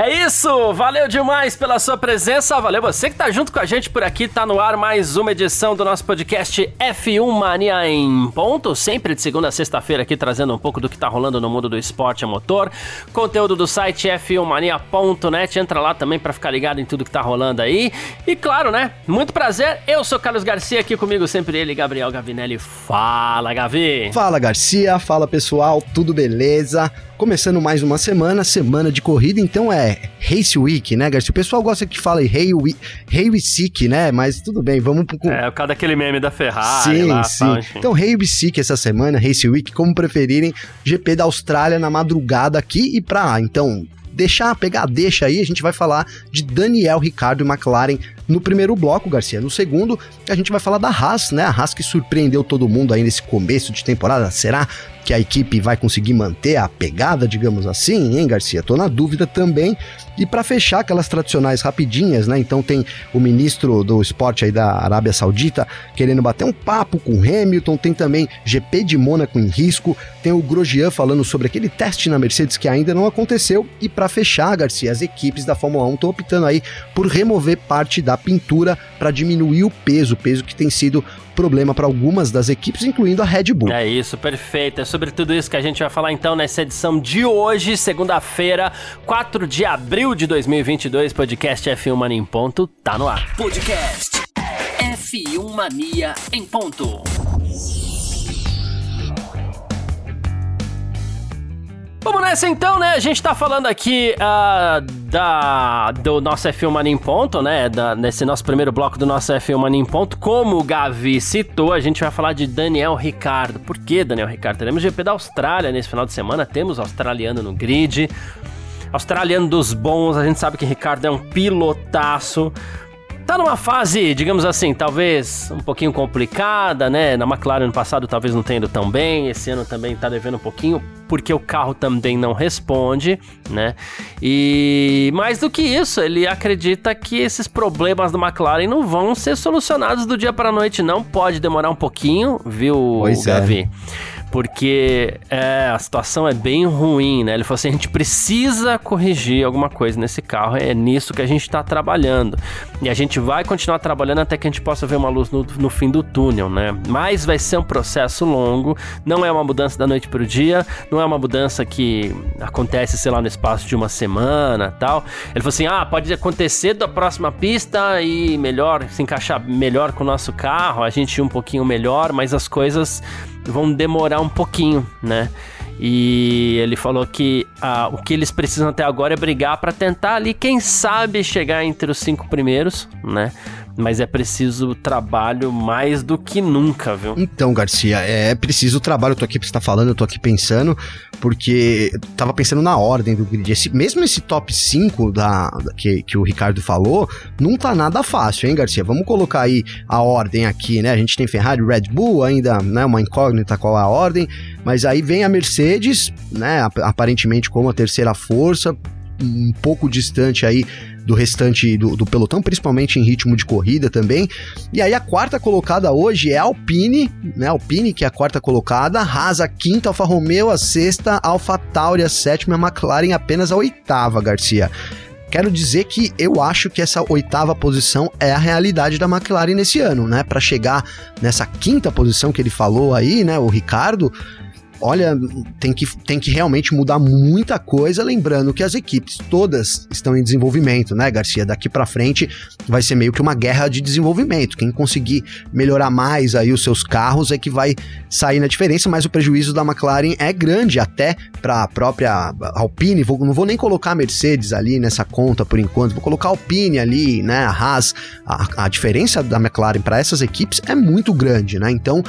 É isso, valeu demais pela sua presença, valeu você que tá junto com a gente por aqui, tá no ar mais uma edição do nosso podcast F1 Mania em ponto, sempre de segunda a sexta-feira aqui trazendo um pouco do que tá rolando no mundo do esporte a motor, conteúdo do site f1mania.net, entra lá também para ficar ligado em tudo que tá rolando aí, e claro, né, muito prazer, eu sou Carlos Garcia, aqui comigo sempre ele, Gabriel Gavinelli, fala Gavi! Fala Garcia, fala pessoal, tudo beleza? Começando mais uma semana, semana de corrida, então é Race Week, né, Garcia? O pessoal gosta que fala Hey Week, hey Week, né? Mas tudo bem, vamos pro. É, o cara daquele meme da Ferrari. Sim, lá, sim. Tal, então, Hey Week essa semana, Race Week, como preferirem, GP da Austrália na madrugada aqui e pra lá. Então, deixar, pegar deixa aí, a gente vai falar de Daniel Ricardo e McLaren no primeiro bloco, Garcia. No segundo, a gente vai falar da Haas, né? A Haas que surpreendeu todo mundo aí nesse começo de temporada. Será que a equipe vai conseguir manter a pegada, digamos assim, hein, Garcia? Tô na dúvida também. E para fechar aquelas tradicionais rapidinhas, né? Então tem o ministro do esporte aí da Arábia Saudita querendo bater um papo com Hamilton, tem também GP de Mônaco em risco, tem o Grosjean falando sobre aquele teste na Mercedes que ainda não aconteceu e para fechar, Garcia, as equipes da Fórmula 1 estão optando aí por remover parte da pintura para diminuir o peso, peso que tem sido problema para algumas das equipes, incluindo a Red Bull. É isso, perfeito. É sobre tudo isso que a gente vai falar então nessa edição de hoje, segunda-feira, 4 de abril de 2022, podcast F1 Mania em ponto, tá no ar. Podcast F1 Mania em ponto. Vamos nessa então, né? A gente tá falando aqui uh, da, do nosso F1 Mania em Ponto, né? Da, nesse nosso primeiro bloco do nosso F1 Mania em Ponto. Como o Gavi citou, a gente vai falar de Daniel Ricardo. Por que Daniel Ricardo? Teremos GP da Austrália nesse final de semana, temos australiano no grid. Australiano dos bons, a gente sabe que Ricardo é um pilotaço tá numa fase, digamos assim, talvez um pouquinho complicada, né? Na McLaren no passado talvez não tenha ido tão bem, esse ano também tá devendo um pouquinho, porque o carro também não responde, né? E mais do que isso, ele acredita que esses problemas da McLaren não vão ser solucionados do dia para noite, não pode demorar um pouquinho, viu, pois é. Gavi? É porque é, a situação é bem ruim, né? Ele falou assim: a gente precisa corrigir alguma coisa nesse carro, é nisso que a gente está trabalhando. E a gente vai continuar trabalhando até que a gente possa ver uma luz no, no fim do túnel, né? Mas vai ser um processo longo, não é uma mudança da noite para o dia, não é uma mudança que acontece, sei lá, no espaço de uma semana tal. Ele falou assim: ah, pode acontecer da próxima pista e melhor, se encaixar melhor com o nosso carro, a gente ir um pouquinho melhor, mas as coisas vão demorar um pouquinho, né? E ele falou que ah, o que eles precisam até agora é brigar para tentar ali, quem sabe, chegar entre os cinco primeiros, né? Mas é preciso trabalho mais do que nunca, viu? Então, Garcia, é preciso trabalho. Eu tô aqui, você tá falando, eu tô aqui pensando, porque eu tava pensando na ordem do grid. Esse, mesmo esse top 5 da, da, que, que o Ricardo falou, não tá nada fácil, hein, Garcia? Vamos colocar aí a ordem aqui, né? A gente tem Ferrari, Red Bull, ainda, né? Uma incógnita qual é a ordem, mas aí vem a Mercedes, né? Aparentemente como a terceira força, um pouco distante aí do restante do, do, pelotão, principalmente em ritmo de corrida também. E aí a quarta colocada hoje é Alpine, né? Alpine, que é a quarta colocada, Haas a quinta, Alfa Romeo a sexta, Alfa Tauri a sétima, a McLaren apenas a oitava, Garcia. Quero dizer que eu acho que essa oitava posição é a realidade da McLaren nesse ano, né? Para chegar nessa quinta posição que ele falou aí, né? O Ricardo, olha, tem que, tem que realmente mudar muita coisa, lembrando que as equipes todas estão em desenvolvimento, né, Garcia? Daqui para frente vai ser meio que uma guerra de desenvolvimento. Quem conseguir melhorar mais aí os seus carros é que vai sair na diferença, mas o prejuízo da McLaren é grande até para a própria Alpine. Vou, não vou nem colocar a Mercedes ali nessa conta por enquanto, vou colocar a Alpine ali, né, a Haas. A, a diferença da McLaren para essas equipes é muito grande, né? Então,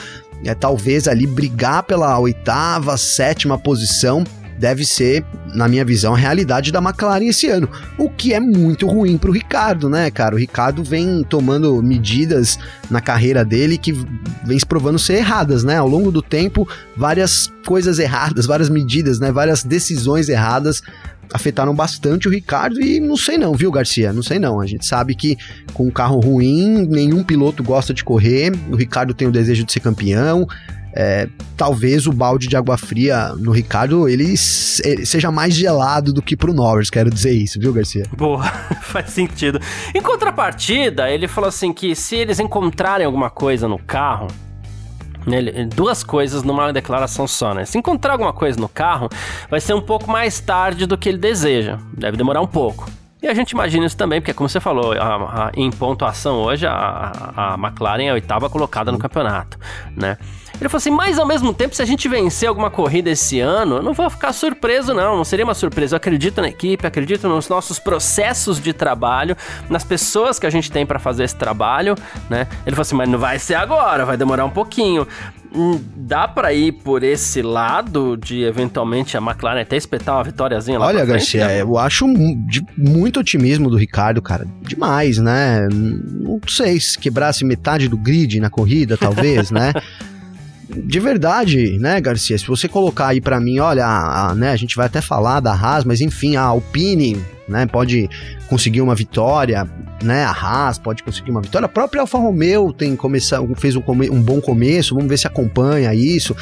é talvez ali brigar pela oitava, sétima posição deve ser, na minha visão, a realidade da McLaren esse ano. O que é muito ruim pro Ricardo, né, cara? O Ricardo vem tomando medidas na carreira dele que vem se provando ser erradas, né? Ao longo do tempo, várias coisas erradas, várias medidas, né? Várias decisões erradas afetaram bastante o Ricardo e não sei não, viu, Garcia? Não sei não. A gente sabe que com um carro ruim, nenhum piloto gosta de correr. O Ricardo tem o desejo de ser campeão. É, talvez o balde de água fria no Ricardo ele, seja mais gelado do que pro Norris, quero dizer isso, viu, Garcia? Boa, faz sentido. Em contrapartida, ele falou assim que se eles encontrarem alguma coisa no carro, duas coisas numa declaração só, né? Se encontrar alguma coisa no carro, vai ser um pouco mais tarde do que ele deseja. Deve demorar um pouco. E a gente imagina isso também, porque como você falou, a, a, em pontuação hoje, a, a McLaren é a oitava colocada no campeonato, né? Ele falou assim, mas ao mesmo tempo, se a gente vencer alguma corrida esse ano, eu não vou ficar surpreso não, não seria uma surpresa. Eu acredito na equipe, acredito nos nossos processos de trabalho, nas pessoas que a gente tem para fazer esse trabalho, né? Ele falou assim, mas não vai ser agora, vai demorar um pouquinho. Hum, dá para ir por esse lado de eventualmente a McLaren até espetar uma vitóriazinha lá Olha, Garcia, né? eu acho de muito otimismo do Ricardo, cara. Demais, né? Não sei se quebrasse metade do grid na corrida, talvez, né? de verdade, né, Garcia? Se você colocar aí para mim, olha, a, a, né, a gente vai até falar da Haas, mas enfim, a Alpine, né, pode conseguir uma vitória, né? A Haas pode conseguir uma vitória. A própria Alfa Romeo tem começar, fez um, um bom começo, vamos ver se acompanha isso.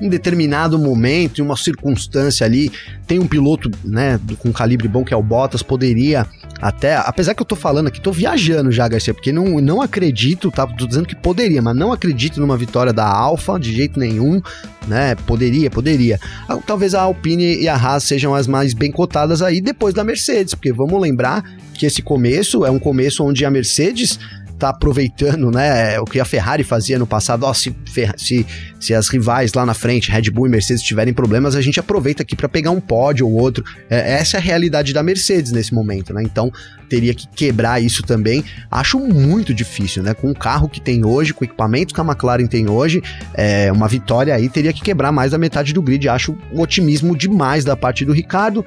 Em determinado momento, em uma circunstância ali, tem um piloto, né, com calibre bom que é o Bottas, poderia até, apesar que eu tô falando aqui, tô viajando já, Garcia, porque não, não acredito, tá? Tô dizendo que poderia, mas não acredito numa vitória da Alfa de jeito nenhum, né? Poderia, poderia. Ah, talvez a Alpine e a Haas sejam as mais bem cotadas aí depois da Mercedes, porque vamos lembrar que esse começo é um começo onde a Mercedes tá aproveitando, né, o que a Ferrari fazia no passado, ó, se, se, se as rivais lá na frente, Red Bull e Mercedes tiverem problemas, a gente aproveita aqui para pegar um pódio ou outro. É, essa é a realidade da Mercedes nesse momento, né? Então, teria que quebrar isso também. Acho muito difícil, né? Com o carro que tem hoje, com o equipamento que a McLaren tem hoje, é, uma vitória aí teria que quebrar mais da metade do grid. Acho um otimismo demais da parte do Ricardo.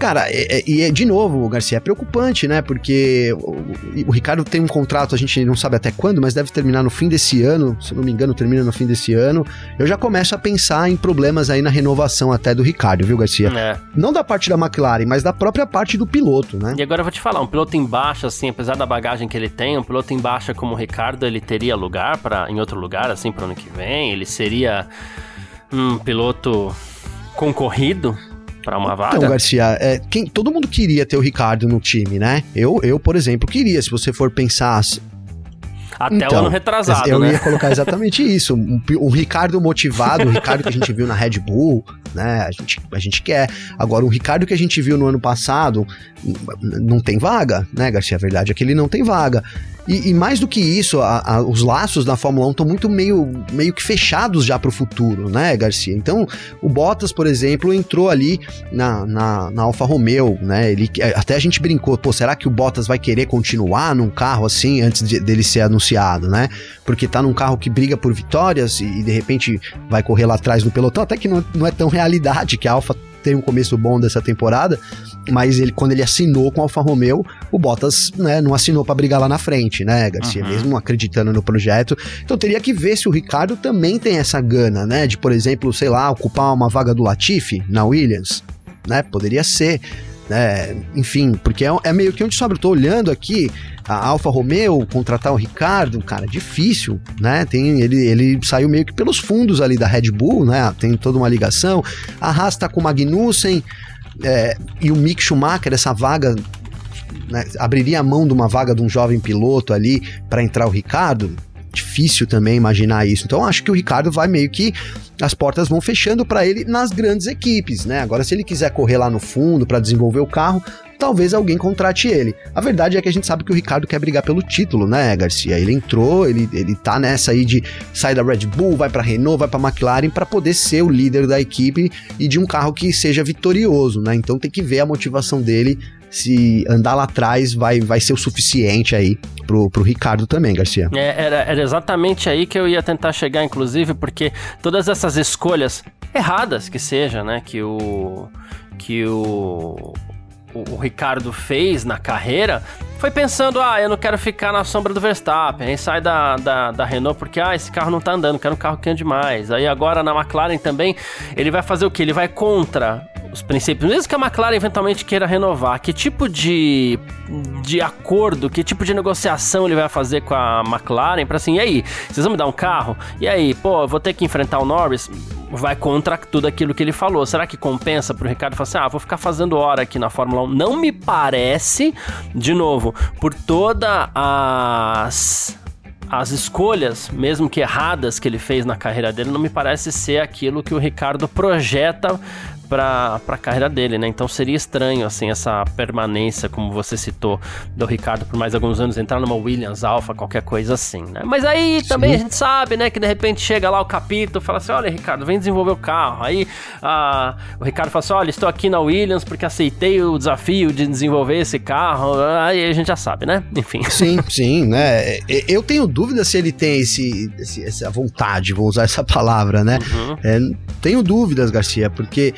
Cara, é, é, e é, é, de novo, Garcia, é preocupante, né? Porque o, o, Ricardo tem um contrato, a gente não sabe até quando, mas deve terminar no fim desse ano, se não me engano, termina no fim desse ano. Eu já começo a pensar em problemas aí na renovação até do Ricardo, viu, Garcia? É. Não da parte da McLaren, mas da própria parte do piloto, né? E agora eu vou te falar, um piloto em baixa, assim, apesar da bagagem que ele tem, um piloto em baixa como o Ricardo, ele teria lugar para em outro lugar, assim, pro ano que vem? Ele seria um piloto concorrido para uma vaga. Então, Garcia, é, quem, todo mundo queria ter o Ricardo no time, né? Eu, eu, por exemplo, queria. Se você for pensar até então, o ano retrasado, eu né? ia colocar exatamente isso. Um, um, Ricardo motivado, o Ricardo que a gente viu na Red Bull, né? A gente, a gente quer. Agora, o Ricardo que a gente viu no ano passado, não tem vaga, né, Garcia? A verdade é que ele não tem vaga. E, e mais do que isso, a, a, os laços da Fórmula 1 estão muito meio, meio que fechados já para o futuro, né, Garcia? Então, o Bottas, por exemplo, entrou ali na, na, na Alfa Romeo, né? Ele, até a gente brincou, pô, será que o Bottas vai querer continuar num carro assim antes de, dele ser anunciado, né? Porque tá num carro que briga por vitórias e, e de repente vai correr lá atrás do pelotão, até que não, não é tão realidade que a Alfa tem um começo bom dessa temporada, mas ele quando ele assinou com a Alfa Romeo, o Bottas né, não assinou para brigar lá na frente, né, Garcia? Uhum. Mesmo acreditando no projeto. Então teria que ver se o Ricardo também tem essa gana, né? De, por exemplo, sei lá, ocupar uma vaga do Latifi na Williams, né? Poderia ser. Né enfim, porque é, é, meio que onde sobra. Eu tô olhando aqui a Alfa Romeo contratar o Ricardo, cara, difícil, né? Tem, ele, ele saiu meio que pelos fundos ali da Red Bull, né? Tem toda uma ligação. Arrasta com o Magnussen é, e o Mick Schumacher, essa vaga. Né, abriria a mão de uma vaga de um jovem piloto ali para entrar o Ricardo? Difícil também imaginar isso. Então acho que o Ricardo vai meio que as portas vão fechando para ele nas grandes equipes, né? Agora se ele quiser correr lá no fundo para desenvolver o carro, talvez alguém contrate ele. A verdade é que a gente sabe que o Ricardo quer brigar pelo título, né, Garcia? Ele entrou, ele, ele tá nessa aí de sair da Red Bull, vai para Renault, vai para McLaren para poder ser o líder da equipe e de um carro que seja vitorioso, né? Então tem que ver a motivação dele se andar lá atrás vai, vai ser o suficiente aí pro, pro Ricardo também, Garcia. É, era, era exatamente aí que eu ia tentar chegar, inclusive, porque todas essas escolhas erradas que seja, né, que o que o o, Ricardo fez na carreira foi pensando, ah, eu não quero ficar na sombra do Verstappen. Aí sai da, da, da, Renault porque, ah, esse carro não tá andando, quero um carro que ande mais. Aí agora na McLaren também, ele vai fazer o que? Ele vai contra os princípios, mesmo que a McLaren eventualmente queira renovar, que tipo de, de acordo, que tipo de negociação ele vai fazer com a McLaren para assim, e aí, vocês vão me dar um carro? E aí, pô, vou ter que enfrentar o Norris? Vai contra tudo aquilo que ele falou. Será que compensa pro Ricardo falar assim, ah, vou ficar fazendo hora aqui na Fórmula 1? Não me parece, de novo, por toda as as escolhas, mesmo que erradas, que ele fez na carreira dele, não me parece ser aquilo que o Ricardo projeta para a carreira dele, né? Então seria estranho, assim, essa permanência, como você citou, do Ricardo por mais alguns anos, entrar numa Williams Alpha, qualquer coisa assim, né? Mas aí Sim. também a gente sabe, né, que de repente chega lá o capítulo fala assim: olha, Ricardo, vem desenvolver o carro. Aí a, o Ricardo fala assim: olha, estou aqui na Williams porque aceitei o desafio de desenvolver esse carro. Aí a gente já sabe, né? Enfim. Sim, sim, né? Eu tenho dúvida se ele tem esse, esse essa vontade, vou usar essa palavra, né? Uhum. É, tenho dúvidas, Garcia, porque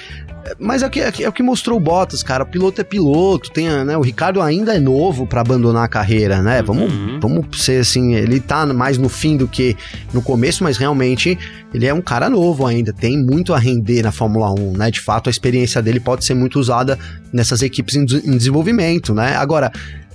mas é o, que, é, o que mostrou o Bottas, cara. O piloto é piloto. Tem, né, o Ricardo ainda é novo para abandonar a carreira, né? Vamos, uhum. vamos ser assim, ele tá mais no fim do que no começo, mas realmente ele é um cara novo ainda. Tem muito a render na Fórmula 1, né? De fato, a experiência dele pode ser muito usada nessas equipes em, em desenvolvimento, né? Agora,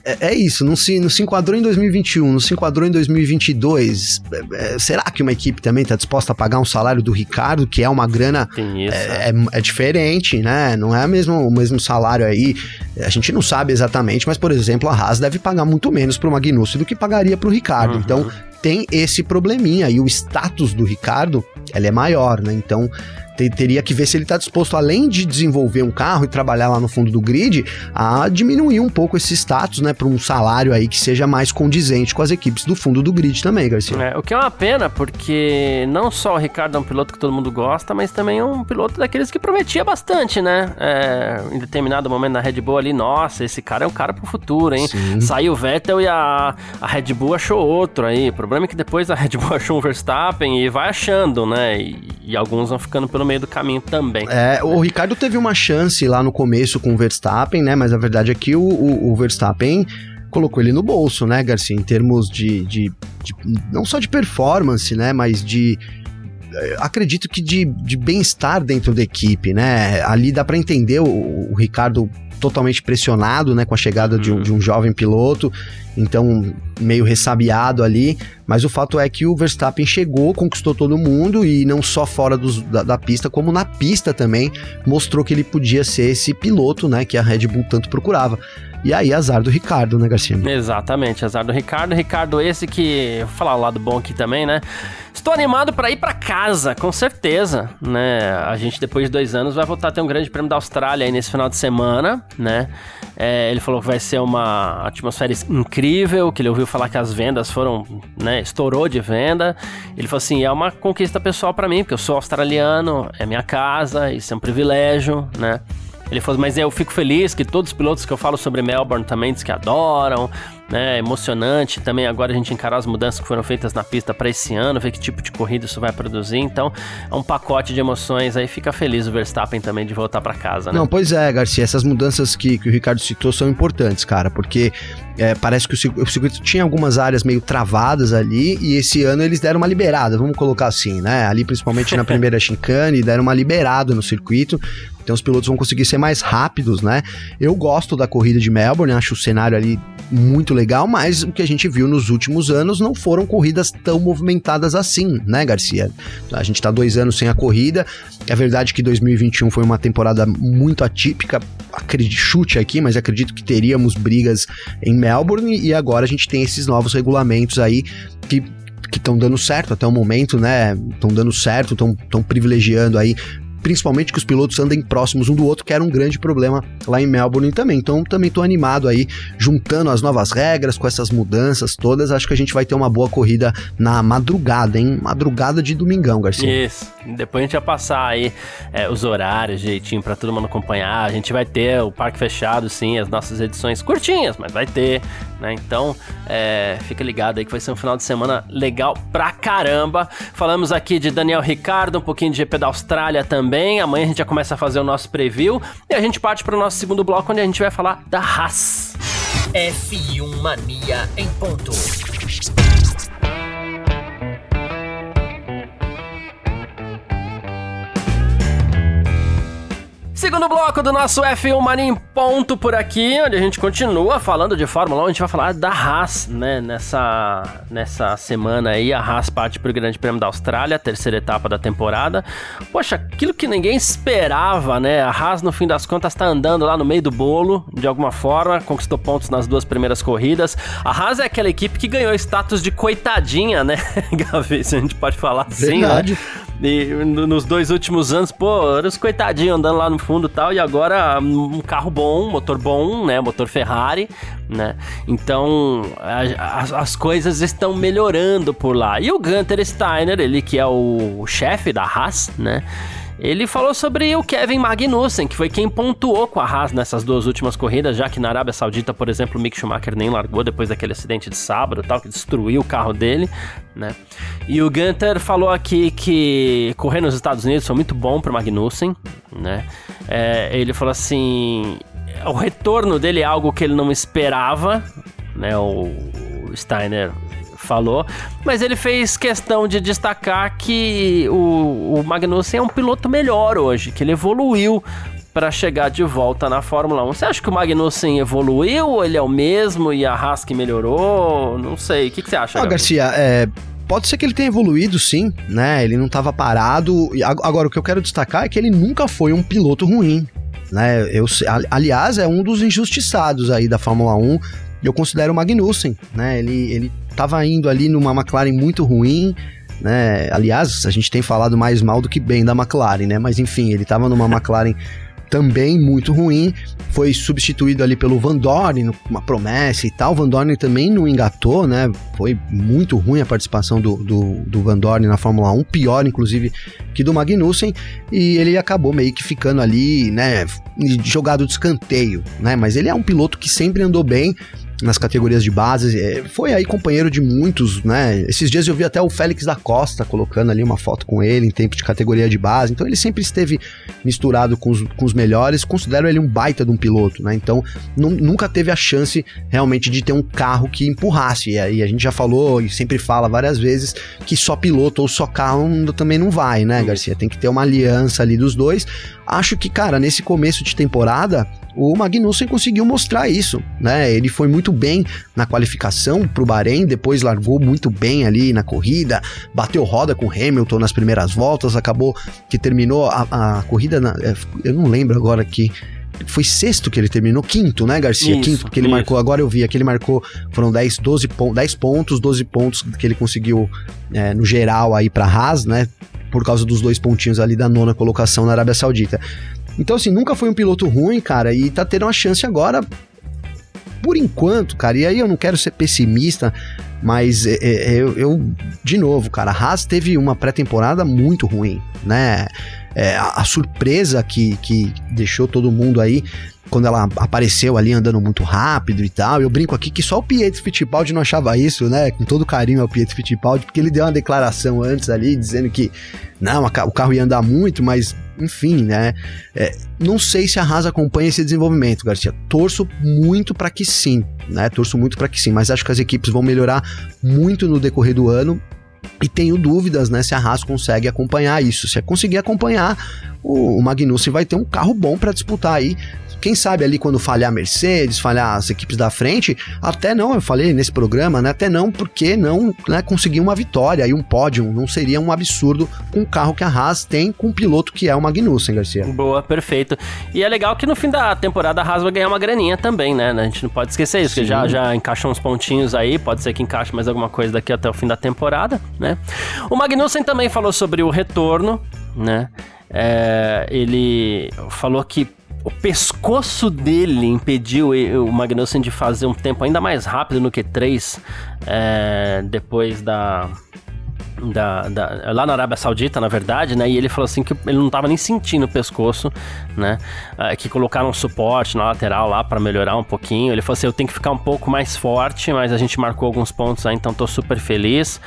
é, é, isso, não se, não se enquadrou em 2021, não se enquadrou em 2022. É, é, será que uma equipe também está disposta a pagar um salário do Ricardo, que é uma grana é, é, é, diferente, né? Não é mesmo, o mesmo salário aí. A gente não sabe exatamente, mas, por exemplo, a Haas deve pagar muito menos para o Magnussen do que pagaria para o Ricardo. Uhum. Então, tem esse probleminha. E o status do Ricardo, ela é maior, né? Então, teria que ver se ele está disposto, além de desenvolver um carro e trabalhar lá no fundo do grid, a diminuir um pouco esse status, né, para um salário aí que seja mais condizente com as equipes do fundo do grid também, Garcia. É, o que é uma pena, porque não só o Ricardo é um piloto que todo mundo gosta, mas também é um piloto daqueles que prometia bastante, né? É, em determinado momento na Red Bull ali, nossa, esse cara é um cara pro futuro, hein? Sim. Saiu o Vettel e a, a Red Bull achou outro aí. O problema é que depois a Red Bull achou um Verstappen e vai achando, né? E, e alguns vão ficando pelo meio do caminho também. É, o Ricardo teve uma chance lá no começo com o Verstappen, né? Mas a verdade é que o, o, o Verstappen colocou ele no bolso, né, Garcia? Em termos de, de, de não só de performance, né? Mas de eh, acredito que de, de bem-estar dentro da equipe, né? Ali dá para entender o, o, Ricardo totalmente pressionado, né, com a chegada de, um, uhum. de um jovem piloto, então meio ressabiado ali, mas o fato é que o Verstappen chegou, conquistou todo mundo e não só fora dos, da, da, pista, como na pista também, mostrou que ele podia ser esse piloto, né, que a Red Bull tanto procurava. E aí, azar do Ricardo, né, Garcia? Exatamente, azar do Ricardo. Ricardo, esse que. Vou falar o lado bom aqui também, né? Estou animado para ir para casa, com certeza, né? A gente, depois de dois anos, vai voltar a ter um grande prêmio da Austrália aí nesse final de semana, né? É, ele falou que vai ser uma atmosfera incrível, que ele ouviu falar que as vendas foram, né? Estourou de venda. Ele falou assim: é uma conquista pessoal para mim, porque eu sou australiano, é minha casa, isso é um privilégio, né? Ele falou, mas eu fico feliz que todos os pilotos que eu falo sobre Melbourne também diz que adoram, né? Emocionante também agora a gente encarar as mudanças que foram feitas na pista para esse ano, ver que tipo de corrida isso vai produzir. Então, é um pacote de emoções aí. Fica feliz o Verstappen também de voltar para casa, né? Não, pois é, Garcia. Essas mudanças que, que o Ricardo citou são importantes, cara, porque é, parece que o, o circuito tinha algumas áreas meio travadas ali e esse ano eles deram uma liberada, vamos colocar assim, né? Ali principalmente na primeira chicane, deram uma liberada no circuito. Então os pilotos vão conseguir ser mais rápidos, né? Eu gosto da corrida de Melbourne, acho o cenário ali muito legal, mas o que a gente viu nos últimos anos não foram corridas tão movimentadas assim, né, Garcia? A gente tá dois anos sem a corrida. É verdade que 2021 foi uma temporada muito atípica, acredito, chute aqui, mas acredito que teríamos brigas em Melbourne e agora a gente tem esses novos regulamentos aí que que estão dando certo até o momento, né? Estão dando certo, estão privilegiando aí principalmente que os pilotos andem próximos um do outro, que era um grande problema lá em Melbourne também. Então também tô animado aí, juntando as novas regras com essas mudanças todas, acho que a gente vai ter uma boa corrida na madrugada, hein? Madrugada de domingão, Garcia. Isso. Depois a gente vai passar aí é, os horários jeitinho para todo mundo acompanhar. A gente vai ter o parque fechado, sim, as nossas edições curtinhas, mas vai ter, né? Então, é, fica ligado aí que vai ser um final de semana legal pra caramba. Falamos aqui de Daniel Ricardo, um pouquinho de GP da Austrália também. Amanhã a gente já começa a fazer o nosso preview e a gente parte para o nosso segundo bloco onde a gente vai falar da Haas. F1 Mania em ponto. Segundo bloco do nosso F1 Mania em ponto por aqui, onde a gente continua falando de Fórmula 1, a gente vai falar da Haas, né? Nessa, nessa semana aí, a Haas parte para o Grande Prêmio da Austrália, terceira etapa da temporada. Poxa, aquilo que ninguém esperava, né? A Haas, no fim das contas, está andando lá no meio do bolo, de alguma forma, conquistou pontos nas duas primeiras corridas. A Haas é aquela equipe que ganhou status de coitadinha, né, Gavi? Se a gente pode falar assim, né? Verdade. né? E nos dois últimos anos, pô, eram os coitadinhos andando lá no fundo e tal, e agora um carro bom, motor bom, né, motor Ferrari, né, então a, a, as coisas estão melhorando por lá. E o Gunter Steiner, ele que é o chefe da Haas, né, ele falou sobre o Kevin Magnussen, que foi quem pontuou com a Haas nessas duas últimas corridas, já que na Arábia Saudita, por exemplo, o Mick Schumacher nem largou depois daquele acidente de sábado, tal, que destruiu o carro dele, né? E o Gunter falou aqui que correr nos Estados Unidos foi muito bom para Magnussen, né? É, ele falou assim, o retorno dele é algo que ele não esperava, né? O Steiner falou, mas ele fez questão de destacar que o, o Magnussen é um piloto melhor hoje, que ele evoluiu para chegar de volta na Fórmula 1. Você acha que o Magnussen evoluiu ou ele é o mesmo e a Haas que melhorou? Não sei. O que, que você acha? Ah, Garcia, é, pode ser que ele tenha evoluído, sim, né? Ele não estava parado. Agora, o que eu quero destacar é que ele nunca foi um piloto ruim. Né? Eu, aliás, é um dos injustiçados aí da Fórmula 1. Eu considero o Magnussen, né? Ele, ele tava indo ali numa McLaren muito ruim, né? Aliás, a gente tem falado mais mal do que bem da McLaren, né? Mas enfim, ele tava numa McLaren também muito ruim, foi substituído ali pelo Van Dorn, uma promessa e tal. Van Dorn também não engatou, né? Foi muito ruim a participação do, do, do Van Dorn na Fórmula 1, pior inclusive que do Magnussen, e ele acabou meio que ficando ali, né? Jogado de escanteio, né? Mas ele é um piloto que sempre andou bem, nas categorias de base. É, foi aí companheiro de muitos, né? Esses dias eu vi até o Félix da Costa colocando ali uma foto com ele em tempo de categoria de base. Então ele sempre esteve misturado com os, com os melhores. Considero ele um baita de um piloto, né? Então nunca teve a chance realmente de ter um carro que empurrasse. E aí a gente já falou e sempre fala várias vezes que só piloto ou só carro também não vai, né, Garcia? Tem que ter uma aliança ali dos dois. Acho que, cara, nesse começo de temporada, o Magnussen conseguiu mostrar isso, né? Ele foi muito bem na qualificação para o Bahrein, depois largou muito bem ali na corrida, bateu roda com Hamilton nas primeiras voltas, acabou que terminou a, a corrida, na, é, eu não lembro agora que foi sexto que ele terminou, quinto, né, Garcia? Isso, quinto, porque ele isso. marcou, agora eu vi, aqui ele marcou, foram 10, 12 pontos, 10 pontos, 12 pontos que ele conseguiu é, no geral aí para Haas, né? Por causa dos dois pontinhos ali da nona colocação na Arábia Saudita. Então, assim, nunca foi um piloto ruim, cara, e tá tendo uma chance agora. Por enquanto, cara, e aí eu não quero ser pessimista, mas é, é, eu, eu, de novo, cara, a Haas teve uma pré-temporada muito ruim, né? É, a, surpresa que, que deixou todo mundo aí quando ela apareceu ali andando muito rápido e tal. Eu brinco aqui que só o Pietro Fittipaldi não achava isso, né? Com todo carinho ao Pietro Fittipaldi, porque ele deu uma declaração antes ali dizendo que não, o carro ia andar muito, mas enfim, né? É, não sei se a Haas acompanha esse desenvolvimento, Garcia. Torço muito para que sim, né? Torço muito para que sim, mas acho que as equipes vão melhorar muito no decorrer do ano. E tenho dúvidas, né, se a Haas consegue acompanhar isso. Se conseguir acompanhar, o, o Magnussen vai ter um carro bom para disputar aí quem sabe ali quando falhar a Mercedes, falhar as equipes da frente, até não, eu falei nesse programa, né? Até não, porque não né, conseguir uma vitória e um pódio não seria um absurdo com o carro que a Haas tem com o piloto que é o Magnussen, Garcia. Boa, perfeito. E é legal que no fim da temporada a Haas vai ganhar uma graninha também, né? A gente não pode esquecer isso, Sim. que já, já encaixou uns pontinhos aí, pode ser que encaixe mais alguma coisa daqui até o fim da temporada, né? O Magnussen também falou sobre o retorno, né? é, ele falou que o pescoço dele impediu o Magnussen de fazer um tempo ainda mais rápido no Q3 é, depois da, da, da, lá na Arábia Saudita, na verdade, né? E ele falou assim que ele não estava nem sentindo o pescoço, né? É, que colocaram um suporte na lateral lá para melhorar um pouquinho. Ele falou assim: eu tenho que ficar um pouco mais forte, mas a gente marcou alguns pontos aí, então tô super feliz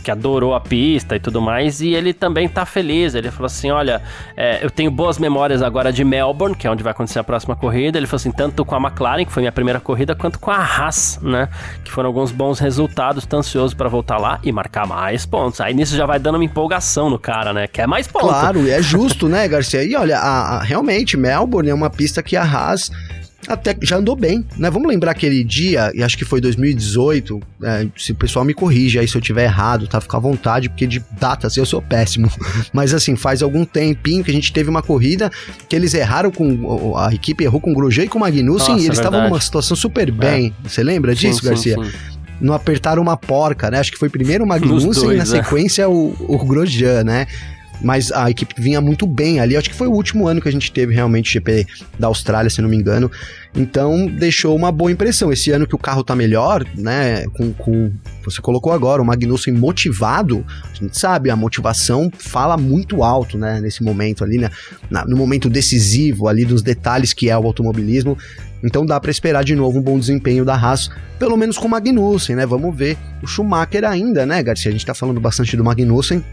que adorou a pista e tudo mais, e ele também tá feliz. Ele falou assim: Olha, é, eu tenho boas memórias agora de Melbourne, que é onde vai acontecer a próxima corrida. Ele falou assim: tanto com a McLaren, que foi minha primeira corrida, quanto com a Haas, né? Que foram alguns bons resultados. Tô ansioso para voltar lá e marcar mais pontos. Aí nisso já vai dando uma empolgação no cara, né? Quer mais pontos. Claro, é justo, né, Garcia? E olha, a, a, realmente, Melbourne é uma pista que a Haas até já andou bem, né? Vamos lembrar aquele dia, e acho que foi 2018, é, se o pessoal me corrige aí se eu tiver errado, tá? Fica à vontade, porque de datas assim, eu sou péssimo. Mas assim, faz algum tempinho que a gente teve uma corrida que eles erraram com. A equipe errou com o Grosjean e com o Magnussen Nossa, e eles estavam numa situação super bem. É. Você lembra disso, sim, Garcia? Sim, sim. Não apertaram uma porca, né? Acho que foi primeiro o Magnussen dois, e na é. sequência o, o Grosjean, né? Mas a equipe vinha muito bem ali. Acho que foi o último ano que a gente teve realmente GP da Austrália, se não me engano. Então deixou uma boa impressão. Esse ano que o carro tá melhor, né? Com, com você colocou agora o Magnussen motivado, a gente sabe, a motivação fala muito alto, né? Nesse momento ali, né? Na, no momento decisivo ali dos detalhes que é o automobilismo. Então dá para esperar de novo um bom desempenho da Haas, pelo menos com o Magnussen, né? Vamos ver o Schumacher ainda, né, Garcia? A gente tá falando bastante do Magnussen,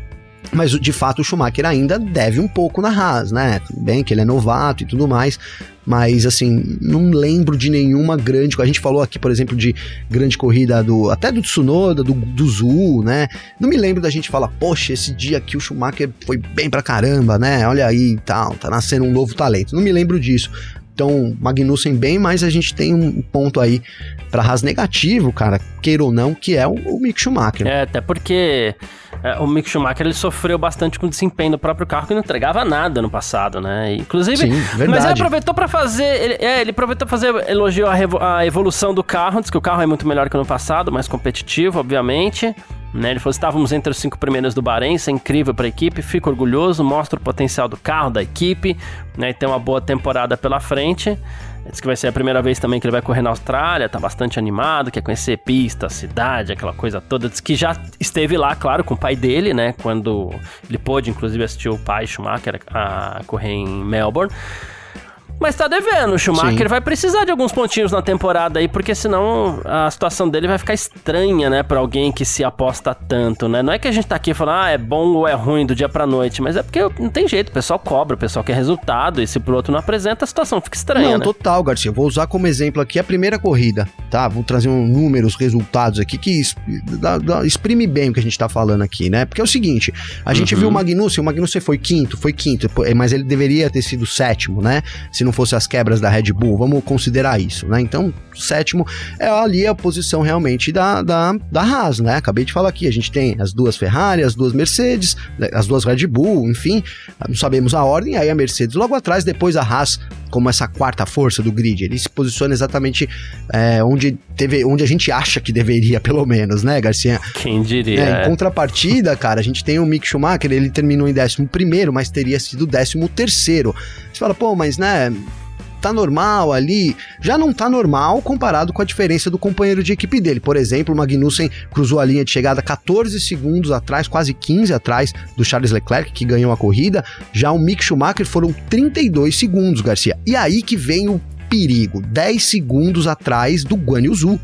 mas de fato o Schumacher ainda deve um pouco na Haas, né? Bem que ele é novato e tudo mais, mas assim, não lembro de nenhuma grande. A gente falou aqui, por exemplo, de grande corrida do até do Tsunoda, do, do Zul, né? Não me lembro da gente falar, poxa, esse dia aqui o Schumacher foi bem pra caramba, né? Olha aí e tal, tá nascendo um novo talento. Não me lembro disso. Então, Magnussen bem, mas a gente tem um ponto aí para Haas negativo, cara, queira ou não, que é o, o Mick Schumacher. É, até porque é, o Mick Schumacher ele sofreu bastante com o desempenho do próprio carro que não entregava nada no passado, né? Inclusive, Sim, mas ele aproveitou para fazer, ele, é, ele aproveitou para fazer elogio à, à evolução do carro, diz que o carro é muito melhor que no passado, mais competitivo, obviamente. Né, ele falou: estávamos entre os cinco primeiros do Bahrein, isso é incrível para a equipe, fico orgulhoso, mostra o potencial do carro, da equipe, né, tem uma boa temporada pela frente. Diz que vai ser a primeira vez também que ele vai correr na Austrália, tá bastante animado, quer conhecer pista, cidade, aquela coisa toda. Diz que já esteve lá, claro, com o pai dele, né? Quando ele pôde, inclusive, assistir o pai Schumacher a correr em Melbourne. Mas tá devendo. O Schumacher Sim. vai precisar de alguns pontinhos na temporada aí, porque senão a situação dele vai ficar estranha, né? Pra alguém que se aposta tanto, né? Não é que a gente tá aqui falando, ah, é bom ou é ruim do dia pra noite, mas é porque não tem jeito, o pessoal cobra, o pessoal quer resultado, e se pro outro não apresenta, a situação fica estranha. Não, né? total, Garcia. Eu vou usar como exemplo aqui a primeira corrida, tá? Vou trazer um números, resultados aqui que dá, dá, exprime bem o que a gente tá falando aqui, né? Porque é o seguinte, a gente uhum. viu o Magnussen, o Magnussen foi quinto, foi quinto, mas ele deveria ter sido sétimo, né? Se não não fosse as quebras da Red Bull, vamos considerar isso, né? Então, sétimo é ali a posição realmente da, da, da Haas, né? Acabei de falar aqui, a gente tem as duas Ferrari, as duas Mercedes, né? as duas Red Bull, enfim, não sabemos a ordem, aí a Mercedes logo atrás, depois a Haas como essa quarta força do grid, ele se posiciona exatamente é, onde teve, onde a gente acha que deveria, pelo menos, né, Garcia? Quem diria? É, em contrapartida, cara, a gente tem o Mick Schumacher, ele terminou em 11 primeiro, mas teria sido 13 terceiro. Você fala, pô, mas né, tá normal ali, já não tá normal comparado com a diferença do companheiro de equipe dele. Por exemplo, o Magnussen cruzou a linha de chegada 14 segundos atrás, quase 15 atrás do Charles Leclerc, que ganhou a corrida. Já o Mick Schumacher foram 32 segundos, Garcia. E aí que vem o perigo, 10 segundos atrás do Guan Yu Zhu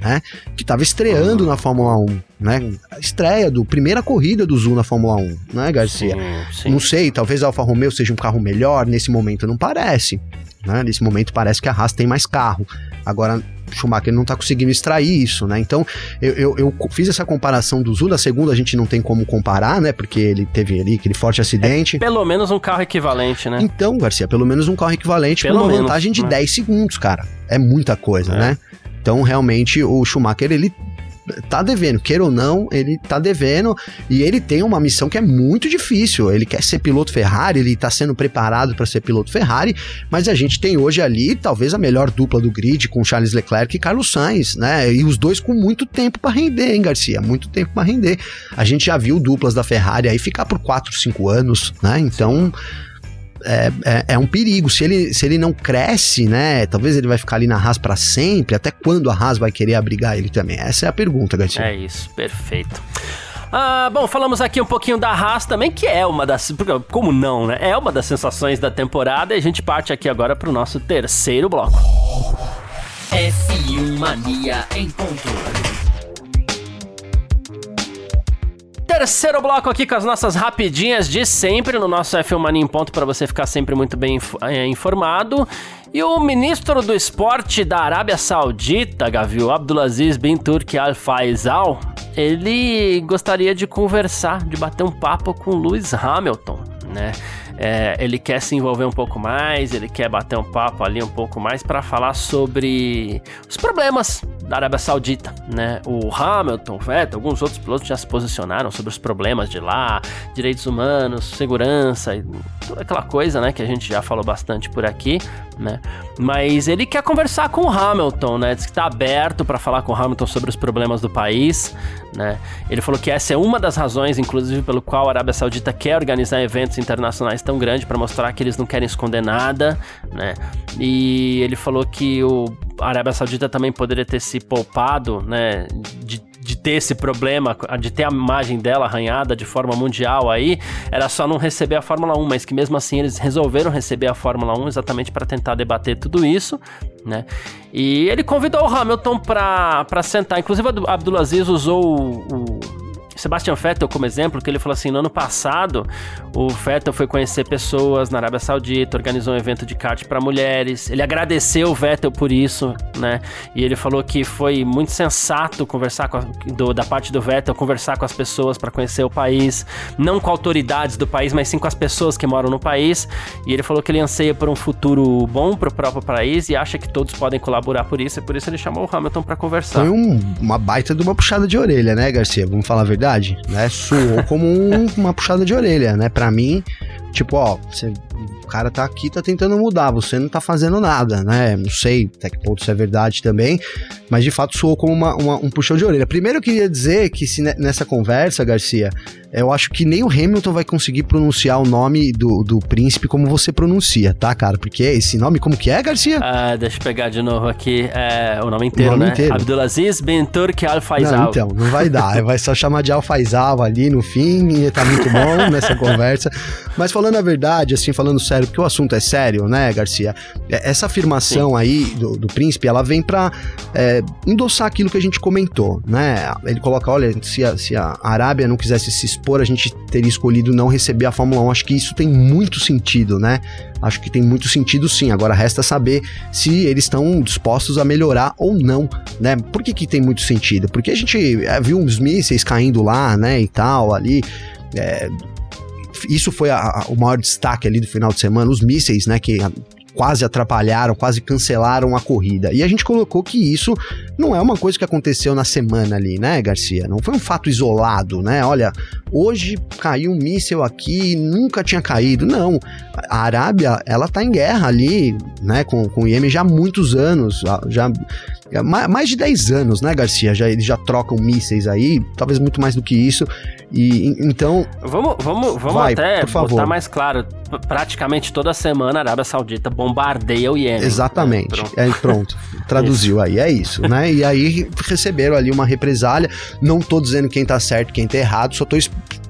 né? Que estava estreando uhum. na Fórmula 1, né? A estreia do primeira corrida do Zul na Fórmula 1, né, Garcia? Sim, sim. Não sei, talvez a Alfa Romeo seja um carro melhor, nesse momento não parece. Né? Nesse momento parece que a Haas tem mais carro. Agora, Schumacher não está conseguindo extrair isso, né? Então, eu, eu, eu, fiz essa comparação do Zul, da segunda a gente não tem como comparar, né? Porque ele teve ali aquele forte acidente. É pelo menos um carro equivalente, né? Então, Garcia, pelo menos um carro equivalente pelo com uma menos, vantagem de né? 10 segundos, cara. É muita coisa, é. né? Então, realmente, o Schumacher, ele tá devendo, queira ou não, ele tá devendo e ele tem uma missão que é muito difícil. Ele quer ser piloto Ferrari, ele tá sendo preparado para ser piloto Ferrari, mas a gente tem hoje ali talvez a melhor dupla do grid com Charles Leclerc e Carlos Sainz, né? E os dois com muito tempo para render, hein, Garcia? Muito tempo para render. A gente já viu duplas da Ferrari aí ficar por 4, 5 anos, né? Então, é, é, é, um perigo. Se ele, se ele não cresce, né? Talvez ele vai ficar ali na Haas para sempre. Até quando a Haas vai querer abrigar ele também? Essa é a pergunta, Garcia. É isso, perfeito. Ah, bom, falamos aqui um pouquinho da Haas também, que é uma das. Como não, né? É uma das sensações da temporada e a gente parte aqui agora para o nosso terceiro bloco. F1 Mania em ponto. Terceiro bloco aqui com as nossas rapidinhas de sempre no nosso F1 Mania em ponto para você ficar sempre muito bem é, informado. E o ministro do esporte da Arábia Saudita, Gavil Abdulaziz bin Turki Al Faisal, ele gostaria de conversar, de bater um papo com Lewis Hamilton, né? É, ele quer se envolver um pouco mais, ele quer bater um papo ali um pouco mais para falar sobre os problemas da Arábia Saudita, né? O Hamilton, Vettel, alguns outros pilotos já se posicionaram sobre os problemas de lá, direitos humanos, segurança toda aquela coisa, né, que a gente já falou bastante por aqui, né? Mas ele quer conversar com o Hamilton, né? Diz que tá aberto para falar com o Hamilton sobre os problemas do país, né? Ele falou que essa é uma das razões, inclusive, pelo qual a Arábia Saudita quer organizar eventos internacionais tão grandes para mostrar que eles não querem esconder nada, né? E ele falou que o a Arábia Saudita também poderia ter se poupado, né, de, de ter esse problema, de ter a imagem dela arranhada de forma mundial aí, era só não receber a Fórmula 1, mas que mesmo assim eles resolveram receber a Fórmula 1 exatamente para tentar debater tudo isso, né? E ele convidou o Hamilton para sentar, inclusive o Abdulaziz usou o, o Sebastian Vettel como exemplo, que ele falou assim, no ano passado, o Vettel foi conhecer pessoas na Arábia Saudita, organizou um evento de kart para mulheres. Ele agradeceu o Vettel por isso, né? E ele falou que foi muito sensato conversar com a, do, da parte do Vettel, conversar com as pessoas para conhecer o país, não com autoridades do país, mas sim com as pessoas que moram no país. E ele falou que ele anseia por um futuro bom para o próprio país e acha que todos podem colaborar por isso. E por isso ele chamou o Hamilton para conversar. Foi um, uma baita de uma puxada de orelha, né, Garcia? Vamos falar a verdade verdade, né? Soou como um, uma puxada de orelha, né? Para mim, tipo, ó, você, o cara tá aqui, tá tentando mudar, você não tá fazendo nada, né? Não sei até que ponto isso é verdade também, mas de fato soou como uma, uma, um puxão de orelha. Primeiro eu queria dizer que se nessa conversa, Garcia, eu acho que nem o Hamilton vai conseguir pronunciar o nome do, do príncipe como você pronuncia, tá, cara? Porque esse nome, como que é, Garcia? Ah, deixa eu pegar de novo aqui é, o nome inteiro, o nome né? Inteiro. Abdulaziz bin Turk Al Faisal. Não, então, não vai dar. vai só chamar de Al Faisal ali no fim e tá muito bom nessa conversa. Mas falando a verdade, assim, falando sério, porque o assunto é sério, né, Garcia? É, essa afirmação Sim. aí do, do príncipe, ela vem pra é, endossar aquilo que a gente comentou, né? Ele coloca, olha, se a, se a Arábia não quisesse se expor, a gente teria escolhido não receber a Fórmula 1. Acho que isso tem muito sentido, né? Acho que tem muito sentido sim. Agora resta saber se eles estão dispostos a melhorar ou não, né? Por que, que tem muito sentido? Porque a gente é, viu uns mísseis caindo lá, né, e tal, ali. É, isso foi a, a, o maior destaque ali do final de semana, os mísseis, né, que quase atrapalharam, quase cancelaram a corrida. E a gente colocou que isso não é uma coisa que aconteceu na semana ali, né, Garcia? Não foi um fato isolado, né? Olha, hoje caiu um míssil aqui, nunca tinha caído. Não. A Arábia, ela tá em guerra ali, né, com, com o Iêmen já há muitos anos, já mais de 10 anos, né, Garcia? Já, eles já trocam mísseis aí, talvez muito mais do que isso. E então. Vamos, vamos, vamos vai, até por favor. botar mais claro. Praticamente toda semana a Arábia Saudita bombardeia o Iêmen. Exatamente. É, pronto. É, pronto. Traduziu aí, é isso, né? E aí receberam ali uma represália. Não tô dizendo quem tá certo, quem tá errado, só tô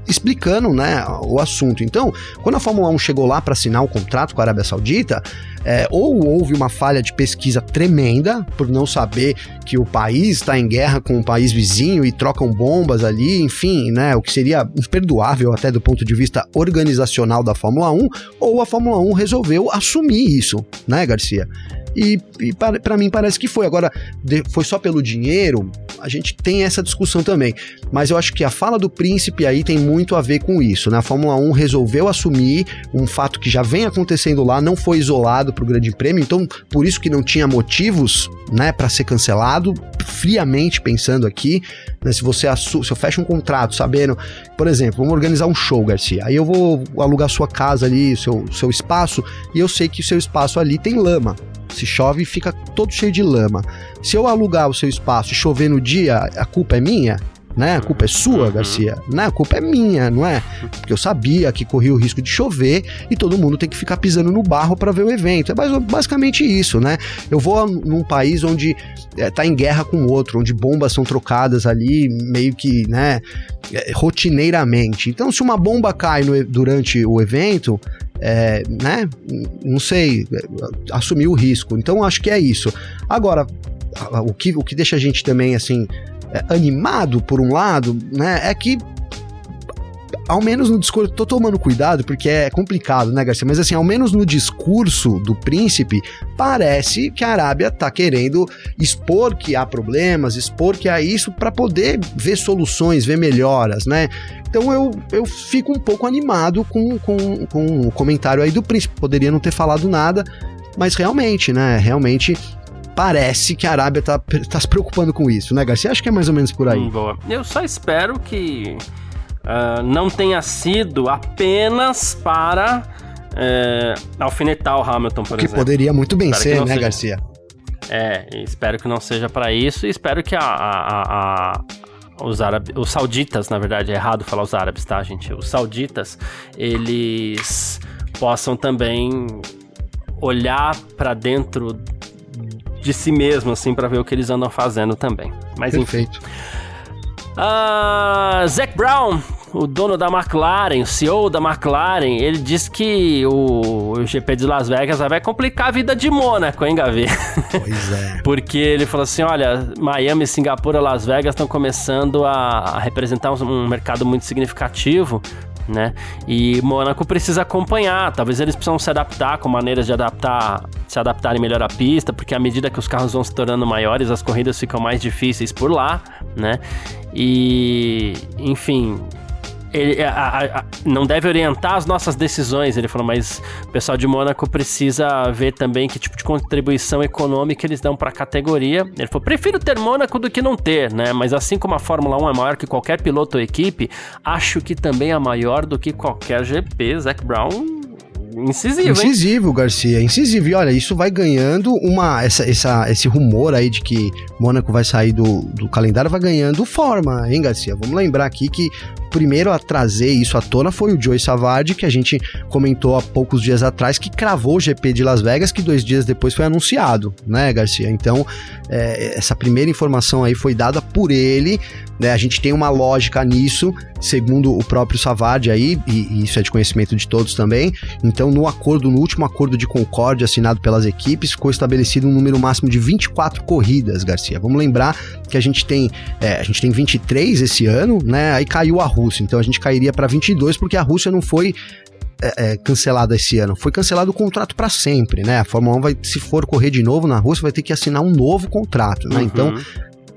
explicando, né, o assunto. Então, quando a Fórmula 1 chegou lá para assinar o um contrato com a Arábia Saudita, é, ou houve uma falha de pesquisa tremenda por não saber que o país está em guerra com um país vizinho e trocam bombas ali, enfim, né, o que seria imperdoável até do ponto de vista organizacional da Fórmula 1, ou a Fórmula 1 resolveu assumir isso, né, Garcia? E, e para mim parece que foi. Agora, de, foi só pelo dinheiro? A gente tem essa discussão também. Mas eu acho que a fala do príncipe aí tem muito a ver com isso, né? A Fórmula 1 resolveu assumir um fato que já vem acontecendo lá, não foi isolado para o Grande Prêmio, então por isso que não tinha motivos, né, para ser cancelado. friamente pensando aqui, né, se você se eu fecho um contrato sabendo, por exemplo, vamos organizar um show, Garcia, aí eu vou alugar sua casa ali, seu, seu espaço, e eu sei que o seu espaço ali tem lama. Se chove, fica todo cheio de lama. Se eu alugar o seu espaço e chover no dia, a culpa é minha? Né? A culpa é sua, uhum. Garcia. Né? A culpa é minha, não é? Porque eu sabia que corria o risco de chover e todo mundo tem que ficar pisando no barro para ver o evento. É basicamente isso, né? Eu vou num país onde é, tá em guerra com o outro, onde bombas são trocadas ali meio que, né, é, rotineiramente. Então, se uma bomba cai no, durante o evento, é, né, não sei, assumir o risco. Então, acho que é isso. Agora, o que, o que deixa a gente também, assim, animado por um lado, né? É que ao menos no discurso, tô tomando cuidado porque é complicado, né, Garcia? Mas assim, ao menos no discurso do príncipe, parece que a Arábia tá querendo expor que há problemas, expor que há isso para poder ver soluções, ver melhoras, né? Então eu, eu fico um pouco animado com, com, com o comentário aí do príncipe. Poderia não ter falado nada, mas realmente, né? Realmente parece que a Arábia tá, tá se preocupando com isso, né, Garcia? Acho que é mais ou menos por aí. Hum, boa. Eu só espero que uh, não tenha sido apenas para uh, alfinetar o Hamilton, por que exemplo. Que poderia muito bem espero ser, né, seja. Garcia? É, espero que não seja para isso e espero que a, a, a, os árabes, os sauditas, na verdade, é errado falar os árabes, tá, gente? Os sauditas, eles possam também olhar para dentro de si mesmo, assim, para ver o que eles andam fazendo também. Mas Perfeito. enfim. Uh, Zac Brown, o dono da McLaren, o CEO da McLaren, ele disse que o, o GP de Las Vegas vai complicar a vida de Mônaco, hein, Gavi? Pois é. Porque ele falou assim: olha, Miami, Singapura, Las Vegas estão começando a, a representar um, um mercado muito significativo né? E Mônaco precisa acompanhar, talvez eles precisam se adaptar com maneiras de adaptar, se adaptarem melhor à pista, porque à medida que os carros vão se tornando maiores, as corridas ficam mais difíceis por lá, né? E, enfim, ele, a, a, não deve orientar as nossas decisões, ele falou, mas o pessoal de Mônaco precisa ver também que tipo de contribuição econômica eles dão para a categoria. Ele falou, prefiro ter Mônaco do que não ter, né? Mas assim como a Fórmula 1 é maior que qualquer piloto ou equipe, acho que também é maior do que qualquer GP. Zac Brown incisivo, Incisivo, hein? Garcia, incisivo. E olha, isso vai ganhando uma. Essa, essa, esse rumor aí de que Mônaco vai sair do, do calendário vai ganhando forma, hein, Garcia? Vamos lembrar aqui que primeiro a trazer isso à tona foi o Joey Savard, que a gente comentou há poucos dias atrás, que cravou o GP de Las Vegas, que dois dias depois foi anunciado, né, Garcia? Então, é, essa primeira informação aí foi dada por ele, né? A gente tem uma lógica nisso, segundo o próprio Savard aí, e, e isso é de conhecimento de todos também. Então, no acordo, no último acordo de concórdia assinado pelas equipes, ficou estabelecido um número máximo de 24 corridas, Garcia. Vamos lembrar que a gente tem, é, a gente tem 23 esse ano, né? Aí caiu a Rússia, então a gente cairia para 22 porque a Rússia não foi é, é, cancelado esse ano. Foi cancelado o contrato para sempre, né? A Fórmula 1 vai, se for correr de novo na Rússia, vai ter que assinar um novo contrato, né? Uhum. Então,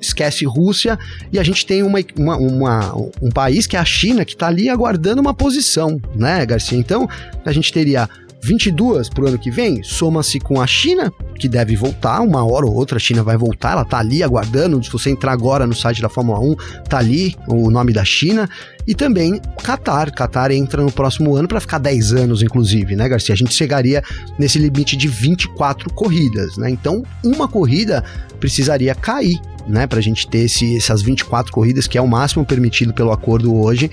esquece Rússia e a gente tem uma, uma, uma, um país que é a China que está ali aguardando uma posição, né, Garcia? Então, a gente teria 22 para o ano que vem, soma-se com a China, que deve voltar, uma hora ou outra a China vai voltar, ela tá ali aguardando, se você entrar agora no site da Fórmula 1, tá ali o nome da China, e também Qatar, Qatar entra no próximo ano para ficar 10 anos inclusive, né, Garcia? A gente chegaria nesse limite de 24 corridas, né? Então, uma corrida precisaria cair né, para a gente ter esse, essas 24 corridas, que é o máximo permitido pelo acordo hoje,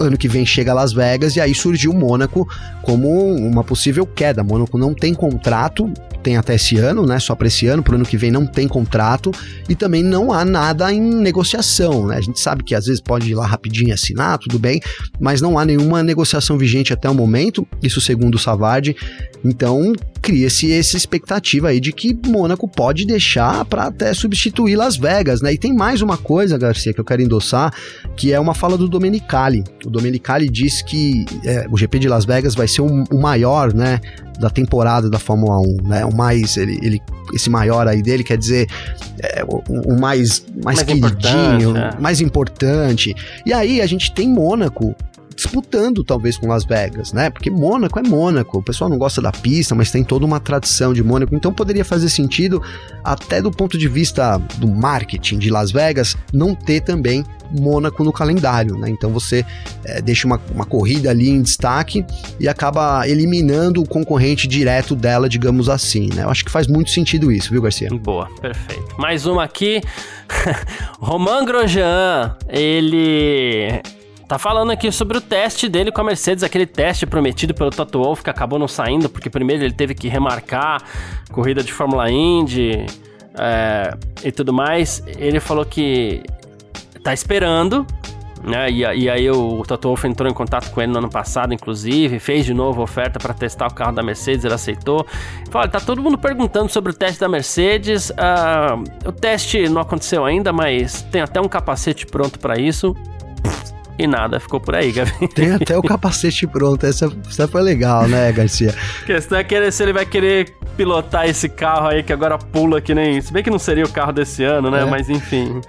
ano que vem chega Las Vegas e aí surgiu o Mônaco como uma possível queda. Mônaco não tem contrato, tem até esse ano, né? Só para esse ano, pro ano que vem não tem contrato e também não há nada em negociação, né? A gente sabe que às vezes pode ir lá rapidinho assinar, tudo bem, mas não há nenhuma negociação vigente até o momento, isso segundo o Savard. Então, cria-se essa expectativa aí de que Mônaco pode deixar para até substituir Las Vegas, né? E tem mais uma coisa, Garcia, que eu quero endossar, que é uma fala do Domenicali. O Domenicali diz que é, o GP de Las Vegas vai ser o, o maior, né, da temporada da Fórmula 1, né? O mais ele, ele esse maior aí dele quer dizer é, o, o, mais mais, mais queridinho, importante, é. mais importante. E aí a gente tem Mônaco disputando talvez com Las Vegas, né? Porque Mônaco é Mônaco, o pessoal não gosta da pista, mas tem toda uma tradição de Mônaco, então poderia fazer sentido até do ponto de vista do marketing de Las Vegas não ter também Mônaco no calendário, né? Então você é, deixa uma, uma corrida ali em destaque e acaba eliminando o concorrente direto dela, digamos assim, né? Eu acho que faz muito sentido isso, viu, Garcia? Boa, perfeito. Mais uma aqui. Romain Grosjean, ele Tá falando aqui sobre o teste dele com a Mercedes, aquele teste prometido pelo Toto Wolff que acabou não saindo, porque primeiro ele teve que remarcar corrida de Fórmula Indy é, e tudo mais. Ele falou que tá esperando, né? E, e aí o Toto Wolff entrou em contato com ele no ano passado, inclusive, fez de novo oferta para testar o carro da Mercedes, ele aceitou. Falou, tá todo mundo perguntando sobre o teste da Mercedes. Uh, o teste não aconteceu ainda, mas tem até um capacete pronto para isso. E nada, ficou por aí, Gabi. Tem até o capacete pronto, essa, essa foi legal, né, Garcia? A questão é que se ele vai querer pilotar esse carro aí que agora pula que nem. Se bem que não seria o carro desse ano, né? É. Mas enfim.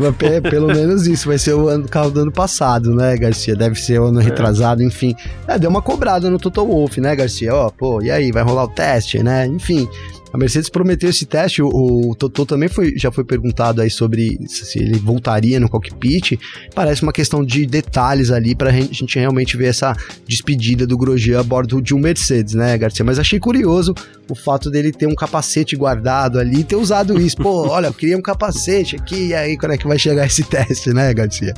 Pelo menos isso, vai ser o ano, carro do ano passado, né, Garcia? Deve ser o ano é. retrasado, enfim. É, deu uma cobrada no Total Wolf, né, Garcia? Ó, pô, e aí, vai rolar o teste, né? Enfim. A Mercedes prometeu esse teste, o, o Totô também foi, já foi perguntado aí sobre se ele voltaria no cockpit. Parece uma questão de detalhes ali para a gente realmente ver essa despedida do Grosjean a bordo de um Mercedes, né, Garcia? Mas achei curioso o fato dele ter um capacete guardado ali e ter usado isso. Pô, olha, eu queria um capacete aqui, e aí quando é que vai chegar esse teste, né, Garcia?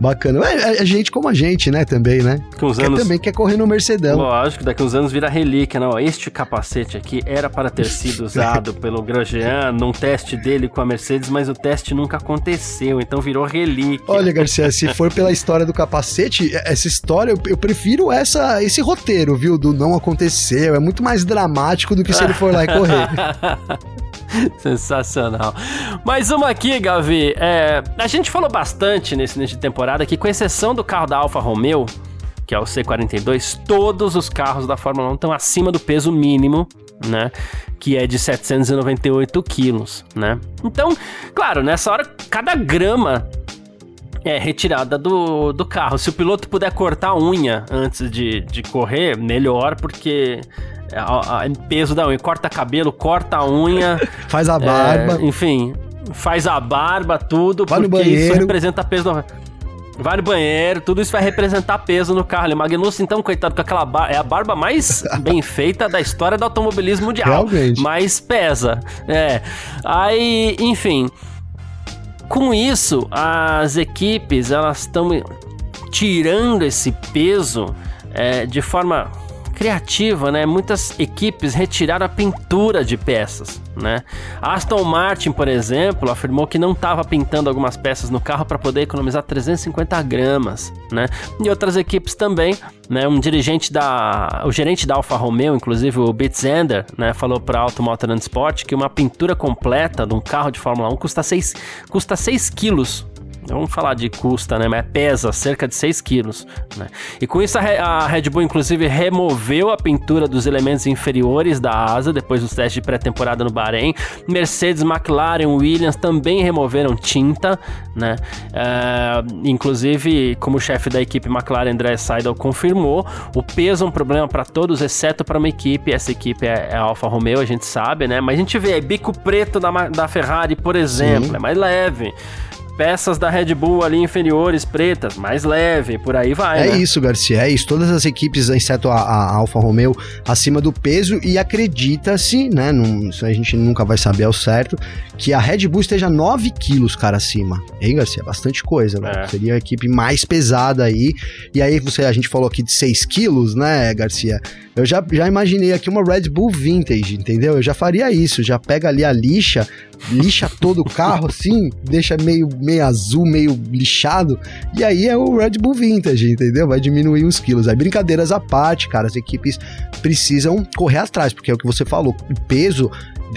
Bacana. É, é gente como a gente, né, também, né? Com os anos... também quer correr no Mercedão. Lógico, daqui uns anos vira relíquia, não. Este capacete aqui era para ter sido sido usado pelo Grosjean num teste dele com a Mercedes, mas o teste nunca aconteceu, então virou relíquia. Olha, Garcia, se for pela história do capacete, essa história, eu, eu prefiro essa, esse roteiro, viu? Do não aconteceu. É muito mais dramático do que se ele for lá e correr. Sensacional. Mais uma aqui, Gavi. É, a gente falou bastante nesse início de temporada que, com exceção do carro da Alfa Romeo, que é o C42, todos os carros da Fórmula 1 estão acima do peso mínimo né? Que é de 798 quilos, né? Então, claro, nessa hora, cada grama é retirada do, do carro. Se o piloto puder cortar a unha antes de, de correr, melhor, porque é, peso da unha, corta cabelo, corta a unha, faz a barba, é, enfim, faz a barba, tudo, Vai porque isso representa peso da vai no banheiro, tudo isso vai representar peso no carro. O Magnussen, então, coitado, com aquela barba, é a barba mais bem feita da história do automobilismo mundial. Realmente. Mas pesa. É. Aí, enfim. Com isso, as equipes, elas estão tirando esse peso é, de forma criativa, né? Muitas equipes retiraram a pintura de peças, né? Aston Martin, por exemplo, afirmou que não estava pintando algumas peças no carro para poder economizar 350 gramas, né? E outras equipes também, né? Um dirigente da, o gerente da Alfa Romeo, inclusive o Bitzander, né? Falou para Auto Motor and Sport que uma pintura completa de um carro de Fórmula 1 custa 6 custa 6 quilos Vamos falar de custa, né? Mas pesa cerca de 6 quilos. Né? E com isso a Red Bull, inclusive, removeu a pintura dos elementos inferiores da asa depois dos testes de pré-temporada no Bahrein. Mercedes, McLaren, Williams também removeram tinta, né? Uh, inclusive, como o chefe da equipe McLaren, André Seidel, confirmou, o peso é um problema para todos, exceto para uma equipe. Essa equipe é, é a Alfa Romeo, a gente sabe, né? Mas a gente vê bico preto da, da Ferrari, por exemplo, Sim. é mais leve peças da Red Bull ali inferiores, pretas, mais leve, por aí vai. É né? isso, Garcia, é isso. Todas as equipes, exceto a, a Alfa Romeo, acima do peso e acredita-se, né? Não, isso a gente nunca vai saber ao certo, que a Red Bull esteja 9 quilos, cara, acima. Hein, Garcia? Bastante coisa, né? É. Seria a equipe mais pesada aí. E aí, você, a gente falou aqui de 6 quilos, né, Garcia? Eu já, já imaginei aqui uma Red Bull Vintage, entendeu? Eu já faria isso, já pega ali a lixa, lixa todo o carro assim, deixa meio, meio azul, meio lixado, e aí é o Red Bull Vintage, entendeu? Vai diminuir os quilos. Aí brincadeiras à parte, cara, as equipes precisam correr atrás, porque é o que você falou, o peso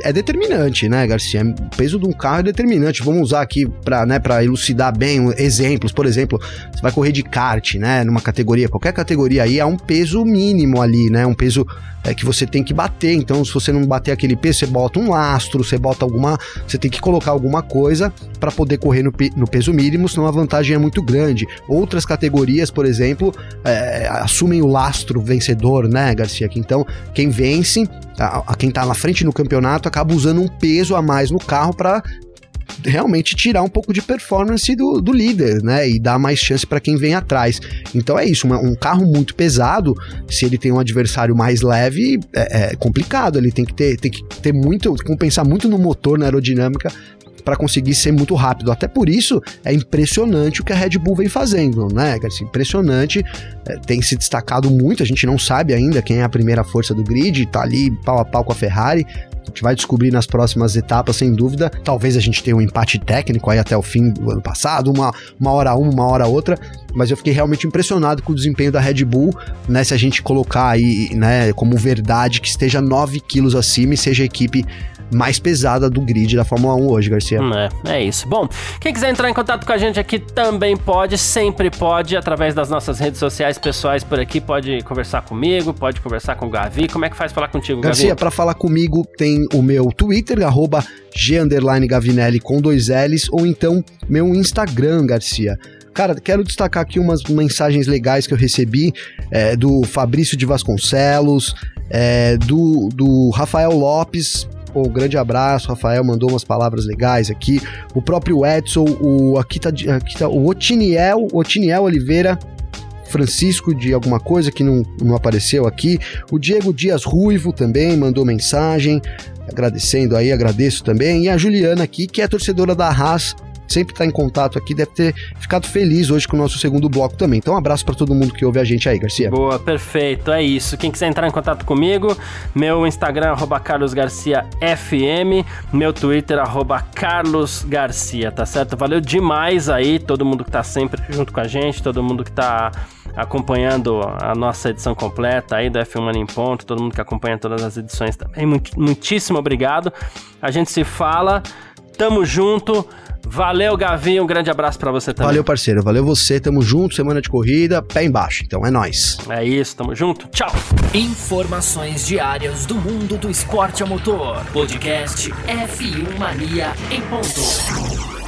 é determinante, né, Garcia? O peso de um carro é determinante. Vamos usar aqui para né, elucidar bem exemplos. Por exemplo, você vai correr de kart, né? Numa categoria, qualquer categoria aí, há um peso mínimo ali, né? Um peso é, que você tem que bater. Então, se você não bater aquele peso, você bota um lastro, você bota alguma. Você tem que colocar alguma coisa para poder correr no, no, peso mínimo, senão a vantagem é muito grande. Outras categorias, por exemplo, é, assumem o lastro vencedor, né, Garcia? Então, quem vence, a, a quem tá na frente no campeonato, acaba usando um peso a mais no carro para realmente tirar um pouco de performance do, do líder, né? E dar mais chance para quem vem atrás. Então é isso, um carro muito pesado, se ele tem um adversário mais leve, é, é complicado. Ele tem que ter, tem que ter muito, compensar muito no motor, na aerodinâmica, para conseguir ser muito rápido. Até por isso é impressionante o que a Red Bull vem fazendo, né, Garcia? Impressionante, é, tem se destacado muito. A gente não sabe ainda quem é a primeira força do grid, tá ali pau a pau com a Ferrari. A gente vai descobrir nas próximas etapas, sem dúvida. Talvez a gente tenha um empate técnico aí até o fim do ano passado, uma, uma hora uma, uma hora outra. Mas eu fiquei realmente impressionado com o desempenho da Red Bull, né? Se a gente colocar aí, né, como verdade que esteja 9 quilos acima e seja a equipe mais pesada do grid da Fórmula 1 hoje, Garcia. É, é isso. Bom, quem quiser entrar em contato com a gente aqui também pode, sempre pode, através das nossas redes sociais pessoais por aqui, pode conversar comigo, pode conversar com o Gavi. Como é que faz falar contigo, Garcia, para falar comigo tem o meu Twitter, arroba G_Gavinelli com dois L's, ou então meu Instagram, Garcia. Cara, quero destacar aqui umas mensagens legais que eu recebi é, do Fabrício de Vasconcelos, é, do, do Rafael Lopes, Pô, um grande abraço, Rafael mandou umas palavras legais aqui. O próprio Edson, o aqui tá, aqui tá o Otiniel, Otiniel Oliveira Francisco de alguma coisa que não, não apareceu aqui. O Diego Dias Ruivo também mandou mensagem, agradecendo aí, agradeço também. E a Juliana aqui, que é torcedora da Haas, sempre está em contato aqui, deve ter ficado feliz hoje com o nosso segundo bloco também. Então, um abraço para todo mundo que ouve a gente aí, Garcia. Boa, perfeito, é isso. Quem quiser entrar em contato comigo, meu Instagram, arroba carlosgarciafm, meu Twitter, arroba carlosgarcia, tá certo? Valeu demais aí, todo mundo que tá sempre junto com a gente, todo mundo que tá acompanhando a nossa edição completa aí do F1 Mania em Ponto, todo mundo que acompanha todas as edições também. Muitíssimo obrigado. A gente se fala, tamo junto. Valeu, Gavinho. Um grande abraço para você também. Valeu, parceiro. Valeu você. Tamo junto. Semana de corrida, pé embaixo. Então é nós. É isso. Tamo junto. Tchau. Informações diárias do mundo do esporte a motor. Podcast F1 Mania em ponto.